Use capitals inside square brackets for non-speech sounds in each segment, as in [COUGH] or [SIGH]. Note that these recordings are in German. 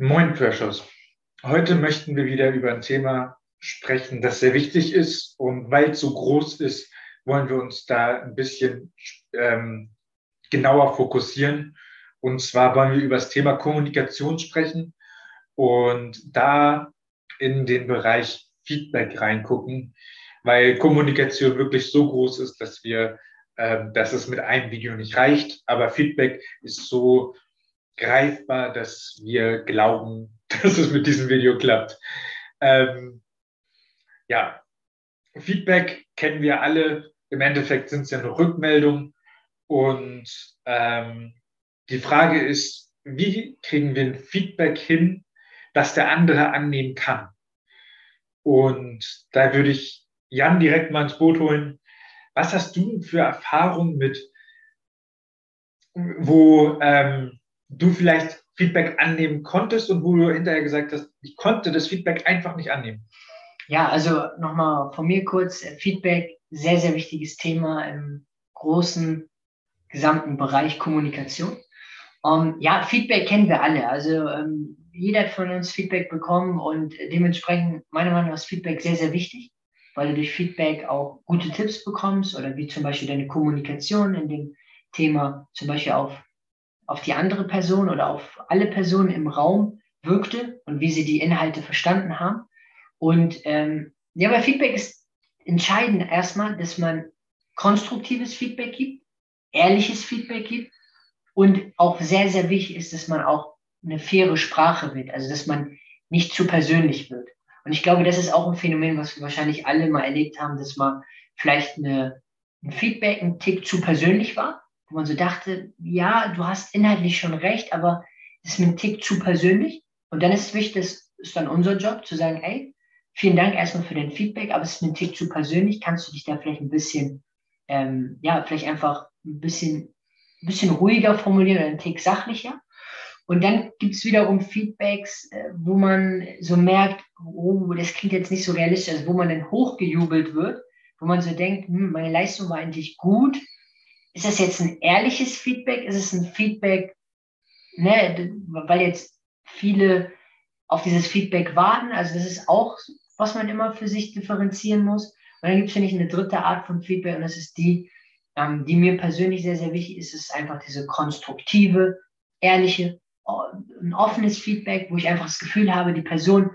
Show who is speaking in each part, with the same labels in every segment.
Speaker 1: Moin, Precious. Heute möchten wir wieder über ein Thema sprechen, das sehr wichtig ist. Und weil es so groß ist, wollen wir uns da ein bisschen ähm, genauer fokussieren. Und zwar wollen wir über das Thema Kommunikation sprechen und da in den Bereich Feedback reingucken, weil Kommunikation wirklich so groß ist, dass wir, äh, dass es mit einem Video nicht reicht. Aber Feedback ist so greifbar, dass wir glauben, [LAUGHS] dass es mit diesem Video klappt. Ähm, ja, Feedback kennen wir alle. Im Endeffekt sind es ja nur Rückmeldungen. Und ähm, die Frage ist, wie kriegen wir ein Feedback hin, das der andere annehmen kann? Und da würde ich Jan direkt mal ins Boot holen. Was hast du für Erfahrungen mit, wo ähm, du vielleicht Feedback annehmen konntest und wo du hinterher gesagt hast, ich konnte das Feedback einfach nicht annehmen?
Speaker 2: Ja, also nochmal von mir kurz, äh, Feedback, sehr, sehr wichtiges Thema im großen, gesamten Bereich Kommunikation. Um, ähm, ja, Feedback kennen wir alle. Also um, ähm, jeder hat von uns Feedback bekommen und dementsprechend, meiner Meinung nach, ist Feedback sehr, sehr wichtig, weil du durch Feedback auch gute Tipps bekommst oder wie zum Beispiel deine Kommunikation in dem Thema zum Beispiel auf auf die andere Person oder auf alle Personen im Raum wirkte und wie sie die Inhalte verstanden haben. Und ähm, ja, bei Feedback ist entscheidend erstmal, dass man konstruktives Feedback gibt, ehrliches Feedback gibt und auch sehr, sehr wichtig ist, dass man auch eine faire Sprache wird, also dass man nicht zu persönlich wird. Und ich glaube, das ist auch ein Phänomen, was wir wahrscheinlich alle mal erlebt haben, dass man vielleicht eine, ein Feedback ein Tick zu persönlich war wo man so dachte, ja, du hast inhaltlich schon recht, aber es ist mir ein Tick zu persönlich. Und dann ist es wichtig, das ist dann unser Job, zu sagen, ey, vielen Dank erstmal für dein Feedback, aber es ist mir ein Tick zu persönlich. Kannst du dich da vielleicht ein bisschen, ähm, ja, vielleicht einfach ein bisschen, ein bisschen ruhiger formulieren oder ein Tick sachlicher? Und dann gibt es wiederum Feedbacks, äh, wo man so merkt, oh, das klingt jetzt nicht so realistisch, also wo man dann hochgejubelt wird, wo man so denkt, hm, meine Leistung war eigentlich gut, ist das jetzt ein ehrliches Feedback? Ist es ein Feedback, ne, weil jetzt viele auf dieses Feedback warten? Also das ist auch, was man immer für sich differenzieren muss. Und dann gibt es, finde ich, eine dritte Art von Feedback und das ist die, ähm, die mir persönlich sehr, sehr wichtig ist, ist einfach diese konstruktive, ehrliche, ein offenes Feedback, wo ich einfach das Gefühl habe, die Person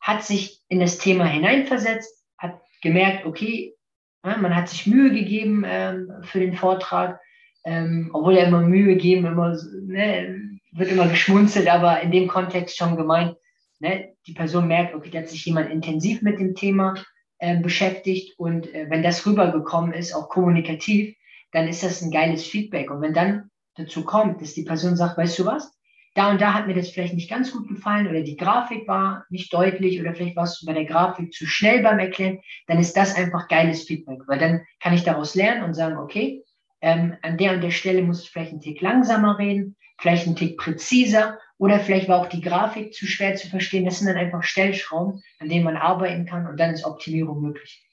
Speaker 2: hat sich in das Thema hineinversetzt, hat gemerkt, okay, man hat sich Mühe gegeben ähm, für den Vortrag, ähm, obwohl er immer Mühe geben, immer, ne, wird immer geschmunzelt, aber in dem Kontext schon gemeint, ne, die Person merkt, okay, da hat sich jemand intensiv mit dem Thema äh, beschäftigt und äh, wenn das rübergekommen ist, auch kommunikativ, dann ist das ein geiles Feedback. Und wenn dann dazu kommt, dass die Person sagt, weißt du was, da und da hat mir das vielleicht nicht ganz gut gefallen oder die Grafik war nicht deutlich oder vielleicht warst du bei der Grafik zu schnell beim Erklären, dann ist das einfach geiles Feedback, weil dann kann ich daraus lernen und sagen, okay, ähm, an der und der Stelle muss ich vielleicht einen Tick langsamer reden, vielleicht einen Tick präziser oder vielleicht war auch die Grafik zu schwer zu verstehen. Das sind dann einfach Stellschrauben, an denen man arbeiten kann und dann ist Optimierung möglich.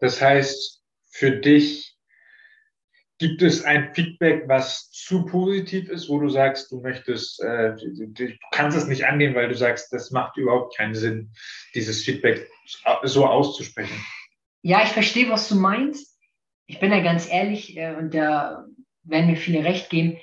Speaker 1: Das heißt, für dich Gibt es ein Feedback, was zu positiv ist, wo du sagst, du möchtest, äh, du kannst es nicht annehmen, weil du sagst, das macht überhaupt keinen Sinn, dieses Feedback so auszusprechen?
Speaker 2: Ja, ich verstehe, was du meinst. Ich bin da ganz ehrlich äh, und da werden mir viele recht geben.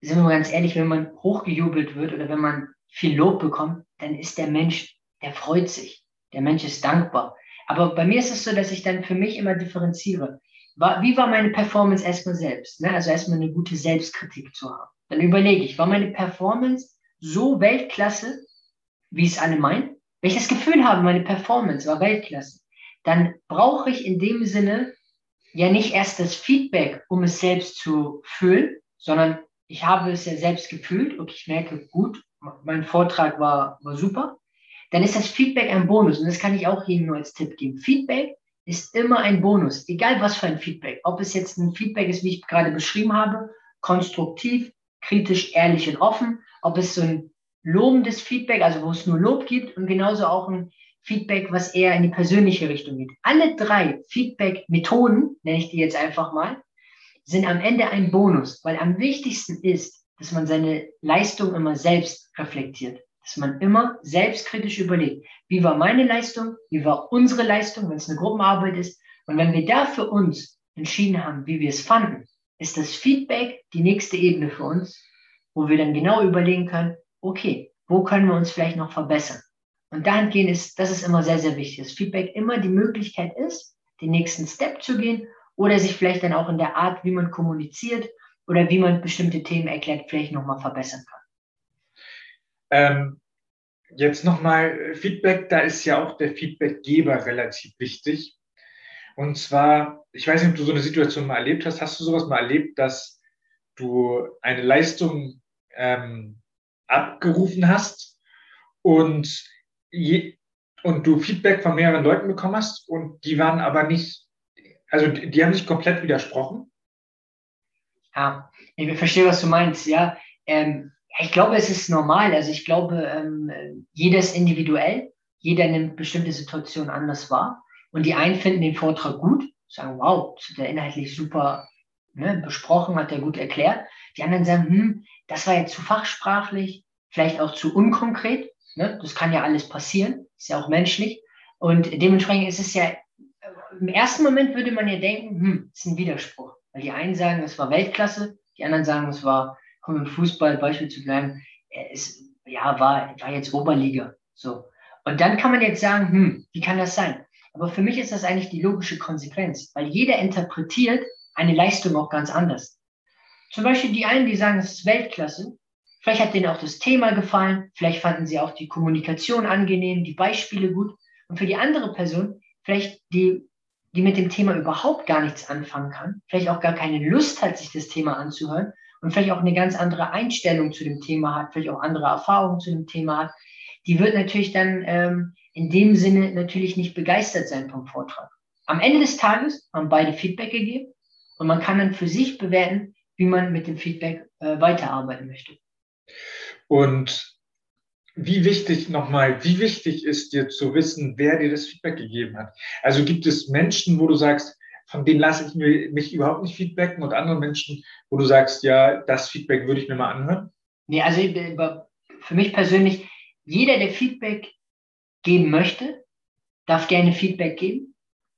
Speaker 2: Sind wir ganz ehrlich, wenn man hochgejubelt wird oder wenn man viel Lob bekommt, dann ist der Mensch, der freut sich. Der Mensch ist dankbar. Aber bei mir ist es so, dass ich dann für mich immer differenziere war, wie war meine Performance erstmal selbst? Ne? Also erstmal eine gute Selbstkritik zu haben. Dann überlege ich, war meine Performance so Weltklasse, wie es alle meinen? Wenn ich das Gefühl habe, meine Performance war Weltklasse, dann brauche ich in dem Sinne ja nicht erst das Feedback, um es selbst zu fühlen, sondern ich habe es ja selbst gefühlt und ich merke, gut, mein Vortrag war, war super. Dann ist das Feedback ein Bonus und das kann ich auch jedem nur als Tipp geben. Feedback ist immer ein Bonus, egal was für ein Feedback. Ob es jetzt ein Feedback ist, wie ich gerade beschrieben habe, konstruktiv, kritisch, ehrlich und offen, ob es so ein lobendes Feedback, also wo es nur Lob gibt und genauso auch ein Feedback, was eher in die persönliche Richtung geht. Alle drei Feedback-Methoden, nenne ich die jetzt einfach mal, sind am Ende ein Bonus, weil am wichtigsten ist, dass man seine Leistung immer selbst reflektiert. Dass man immer selbstkritisch überlegt, wie war meine Leistung, wie war unsere Leistung, wenn es eine Gruppenarbeit ist. Und wenn wir da für uns entschieden haben, wie wir es fanden, ist das Feedback die nächste Ebene für uns, wo wir dann genau überlegen können, okay, wo können wir uns vielleicht noch verbessern? Und dahingehend ist, das ist immer sehr, sehr wichtig, dass Feedback immer die Möglichkeit ist, den nächsten Step zu gehen oder sich vielleicht dann auch in der Art, wie man kommuniziert oder wie man bestimmte Themen erklärt, vielleicht nochmal verbessern kann.
Speaker 1: Ähm, jetzt nochmal Feedback, da ist ja auch der Feedbackgeber relativ wichtig. Und zwar, ich weiß nicht, ob du so eine Situation mal erlebt hast. Hast du sowas mal erlebt, dass du eine Leistung ähm, abgerufen hast und, je, und du Feedback von mehreren Leuten bekommen hast und die waren aber nicht, also die haben nicht komplett widersprochen?
Speaker 2: Ja, ich verstehe, was du meinst. Ja, ähm, ich glaube, es ist normal. Also ich glaube, ähm, jeder ist individuell. Jeder nimmt bestimmte Situationen anders wahr. Und die einen finden den Vortrag gut, sagen, wow, das hat inhaltlich super ne, besprochen, hat er gut erklärt. Die anderen sagen, hm, das war jetzt zu fachsprachlich, vielleicht auch zu unkonkret. Ne? Das kann ja alles passieren, ist ja auch menschlich. Und dementsprechend ist es ja, im ersten Moment würde man ja denken, hm, ist ein Widerspruch. Weil die einen sagen, es war Weltklasse, die anderen sagen, es war, um im Fußball Beispiel zu bleiben, es ja, war, war jetzt Oberliga. So. Und dann kann man jetzt sagen, hm, wie kann das sein? Aber für mich ist das eigentlich die logische Konsequenz, weil jeder interpretiert eine Leistung auch ganz anders. Zum Beispiel die einen, die sagen, es ist Weltklasse. Vielleicht hat denen auch das Thema gefallen. Vielleicht fanden sie auch die Kommunikation angenehm, die Beispiele gut. Und für die andere Person, vielleicht die, die mit dem Thema überhaupt gar nichts anfangen kann, vielleicht auch gar keine Lust hat, sich das Thema anzuhören und vielleicht auch eine ganz andere Einstellung zu dem Thema hat, vielleicht auch andere Erfahrungen zu dem Thema hat, die wird natürlich dann ähm, in dem Sinne natürlich nicht begeistert sein vom Vortrag. Am Ende des Tages haben beide Feedback gegeben und man kann dann für sich bewerten, wie man mit dem Feedback äh, weiterarbeiten möchte.
Speaker 1: Und wie wichtig nochmal, wie wichtig ist dir zu wissen, wer dir das Feedback gegeben hat? Also gibt es Menschen, wo du sagst, von denen lasse ich mir, mich überhaupt nicht feedbacken und andere Menschen, wo du sagst, ja, das Feedback würde ich mir mal anhören?
Speaker 2: Nee, also für mich persönlich, jeder, der Feedback geben möchte, darf gerne Feedback geben.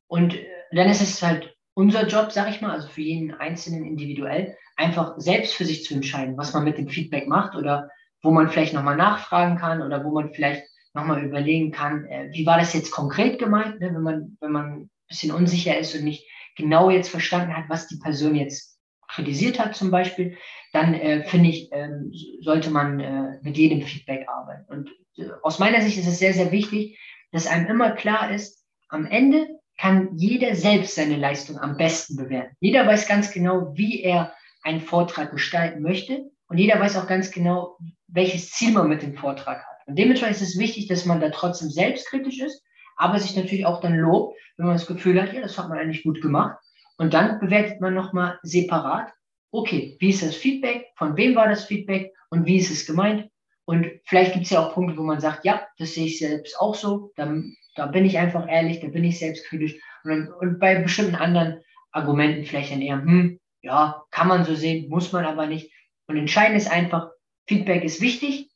Speaker 2: Und äh, dann ist es halt unser Job, sag ich mal, also für jeden Einzelnen individuell, einfach selbst für sich zu entscheiden, was man mit dem Feedback macht oder wo man vielleicht nochmal nachfragen kann oder wo man vielleicht nochmal überlegen kann, äh, wie war das jetzt konkret gemeint, ne? wenn, man, wenn man ein bisschen unsicher ist und nicht genau jetzt verstanden hat, was die Person jetzt kritisiert hat zum Beispiel, dann äh, finde ich, ähm, sollte man äh, mit jedem Feedback arbeiten. Und äh, aus meiner Sicht ist es sehr, sehr wichtig, dass einem immer klar ist, am Ende kann jeder selbst seine Leistung am besten bewerten. Jeder weiß ganz genau, wie er einen Vortrag gestalten möchte und jeder weiß auch ganz genau, welches Ziel man mit dem Vortrag hat. Und dementsprechend ist es wichtig, dass man da trotzdem selbstkritisch ist, aber sich natürlich auch dann lobt, wenn man das Gefühl hat, ja, das hat man eigentlich gut gemacht. Und dann bewertet man nochmal separat, okay, wie ist das Feedback, von wem war das Feedback und wie ist es gemeint? Und vielleicht gibt es ja auch Punkte, wo man sagt, ja, das sehe ich selbst auch so, dann da bin ich einfach ehrlich, da bin ich selbstkritisch. Und, und bei bestimmten anderen Argumenten vielleicht dann eher, hm, ja, kann man so sehen, muss man aber nicht. Und entscheidend ist einfach, Feedback ist wichtig.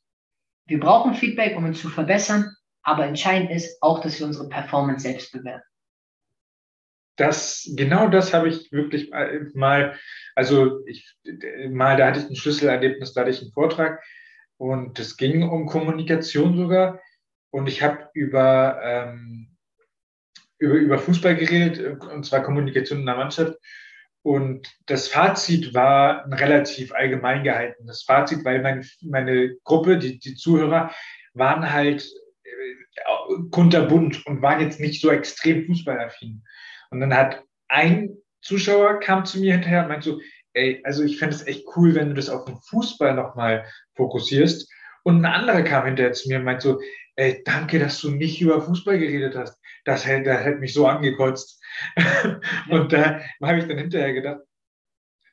Speaker 2: Wir brauchen Feedback, um uns zu verbessern. Aber entscheidend ist auch, dass wir unsere Performance selbst bewerten.
Speaker 1: Das, genau das habe ich wirklich mal, also ich, mal, da hatte ich ein Schlüsselerlebnis, da hatte ich einen Vortrag und es ging um Kommunikation sogar. Und ich habe über, ähm, über, über Fußball geredet, und zwar Kommunikation in der Mannschaft. Und das Fazit war relativ allgemein gehalten. Das Fazit, weil meine, meine Gruppe, die, die Zuhörer, waren halt kunterbunt und waren jetzt nicht so extrem fußballaffin. Und dann hat ein Zuschauer kam zu mir hinterher und meinte so, ey, also ich fände es echt cool, wenn du das auf den Fußball nochmal fokussierst. Und ein anderer kam hinterher zu mir und meinte so, ey, danke, dass du nicht über Fußball geredet hast. Das hätte, das hätte mich so angekotzt. [LAUGHS] und da habe ich dann hinterher gedacht,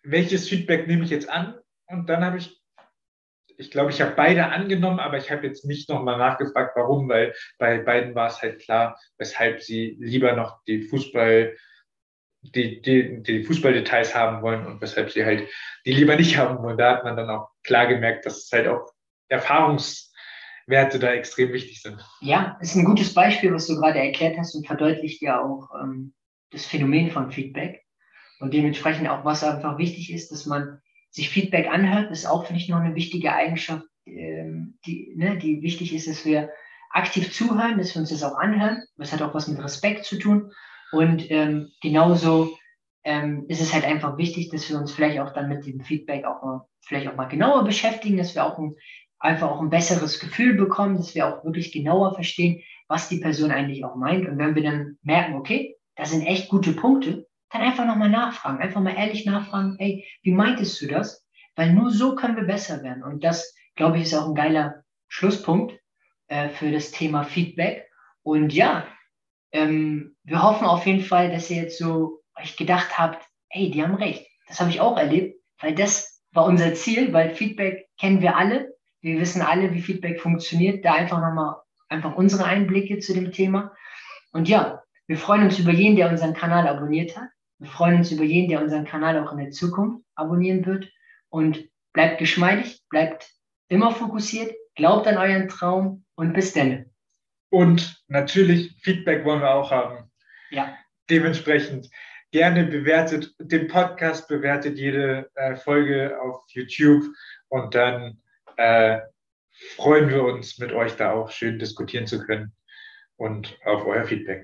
Speaker 1: welches Feedback nehme ich jetzt an? Und dann habe ich, ich glaube, ich habe beide angenommen, aber ich habe jetzt nicht nochmal nachgefragt, warum, weil bei beiden war es halt klar, weshalb sie lieber noch die Fußball, die, die, die Fußballdetails haben wollen und weshalb sie halt die lieber nicht haben wollen. Da hat man dann auch klar gemerkt, dass es halt auch Erfahrungs Werte da extrem wichtig sind.
Speaker 2: Ja, ist ein gutes Beispiel, was du gerade erklärt hast und verdeutlicht ja auch ähm, das Phänomen von Feedback. Und dementsprechend auch, was einfach wichtig ist, dass man sich Feedback anhört, ist auch, finde ich, noch eine wichtige Eigenschaft, ähm, die, ne, die wichtig ist, dass wir aktiv zuhören, dass wir uns das auch anhören. Das hat auch was mit Respekt zu tun. Und ähm, genauso ähm, ist es halt einfach wichtig, dass wir uns vielleicht auch dann mit dem Feedback auch mal, vielleicht auch mal genauer beschäftigen, dass wir auch ein, einfach auch ein besseres Gefühl bekommen, dass wir auch wirklich genauer verstehen, was die Person eigentlich auch meint. Und wenn wir dann merken, okay, das sind echt gute Punkte, dann einfach nochmal nachfragen, einfach mal ehrlich nachfragen, ey, wie meintest du das? Weil nur so können wir besser werden. Und das, glaube ich, ist auch ein geiler Schlusspunkt äh, für das Thema Feedback. Und ja, ähm, wir hoffen auf jeden Fall, dass ihr jetzt so euch gedacht habt, ey, die haben recht. Das habe ich auch erlebt, weil das war unser Ziel, weil Feedback kennen wir alle. Wir wissen alle, wie Feedback funktioniert. Da einfach nochmal einfach unsere Einblicke zu dem Thema. Und ja, wir freuen uns über jeden, der unseren Kanal abonniert hat. Wir freuen uns über jeden, der unseren Kanal auch in der Zukunft abonnieren wird. Und bleibt geschmeidig, bleibt immer fokussiert, glaubt an euren Traum und bis dann.
Speaker 1: Und natürlich Feedback wollen wir auch haben.
Speaker 2: Ja.
Speaker 1: Dementsprechend gerne bewertet den Podcast, bewertet jede äh, Folge auf YouTube und dann äh, freuen wir uns, mit euch da auch schön diskutieren zu können und auf euer Feedback.